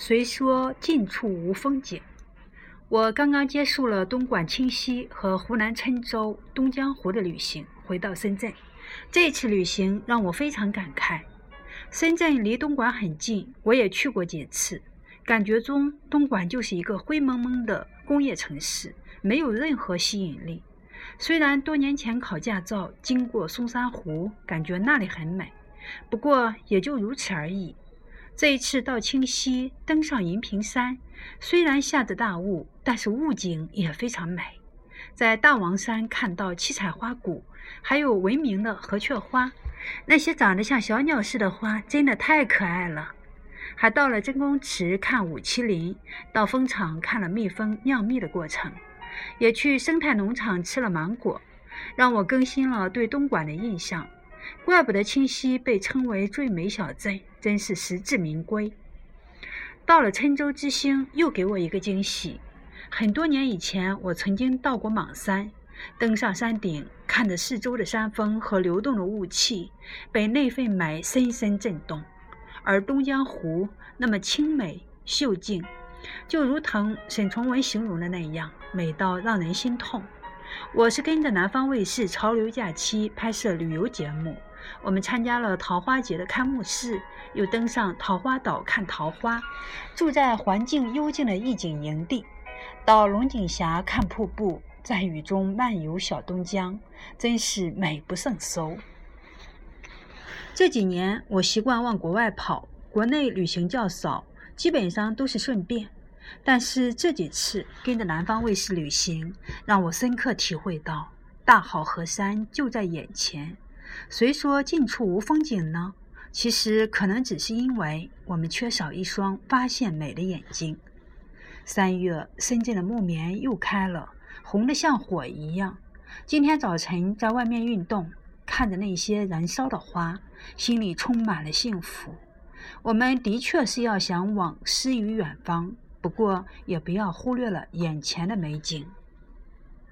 虽说近处无风景，我刚刚结束了东莞清溪和湖南郴州东江湖的旅行，回到深圳。这次旅行让我非常感慨。深圳离东莞很近，我也去过几次，感觉中东莞就是一个灰蒙蒙的工业城市，没有任何吸引力。虽然多年前考驾照经过松山湖，感觉那里很美，不过也就如此而已。这一次到清溪登上银屏山，虽然下着大雾，但是雾景也非常美。在大王山看到七彩花谷，还有闻名的禾雀花，那些长得像小鸟似的花真的太可爱了。还到了真宫池看五麒麟，到蜂场看了蜜蜂酿蜜的过程，也去生态农场吃了芒果，让我更新了对东莞的印象。怪不得清溪被称为最美小镇，真是实至名归。到了郴州之星，又给我一个惊喜。很多年以前，我曾经到过莽山，登上山顶，看着四周的山峰和流动的雾气，被那份美深深震动。而东江湖那么清美秀静，就如同沈从文形容的那样，美到让人心痛。我是跟着南方卫视《潮流假期》拍摄旅游节目，我们参加了桃花节的开幕式，又登上桃花岛看桃花，住在环境幽静的意境营地，到龙井峡看瀑布，在雨中漫游小东江，真是美不胜收。这几年我习惯往国外跑，国内旅行较少，基本上都是顺便。但是这几次跟着南方卫视旅行，让我深刻体会到大好河山就在眼前。谁说近处无风景呢，其实可能只是因为我们缺少一双发现美的眼睛。三月，深圳的木棉又开了，红得像火一样。今天早晨在外面运动，看着那些燃烧的花，心里充满了幸福。我们的确是要想往诗与远方。不过，也不要忽略了眼前的美景。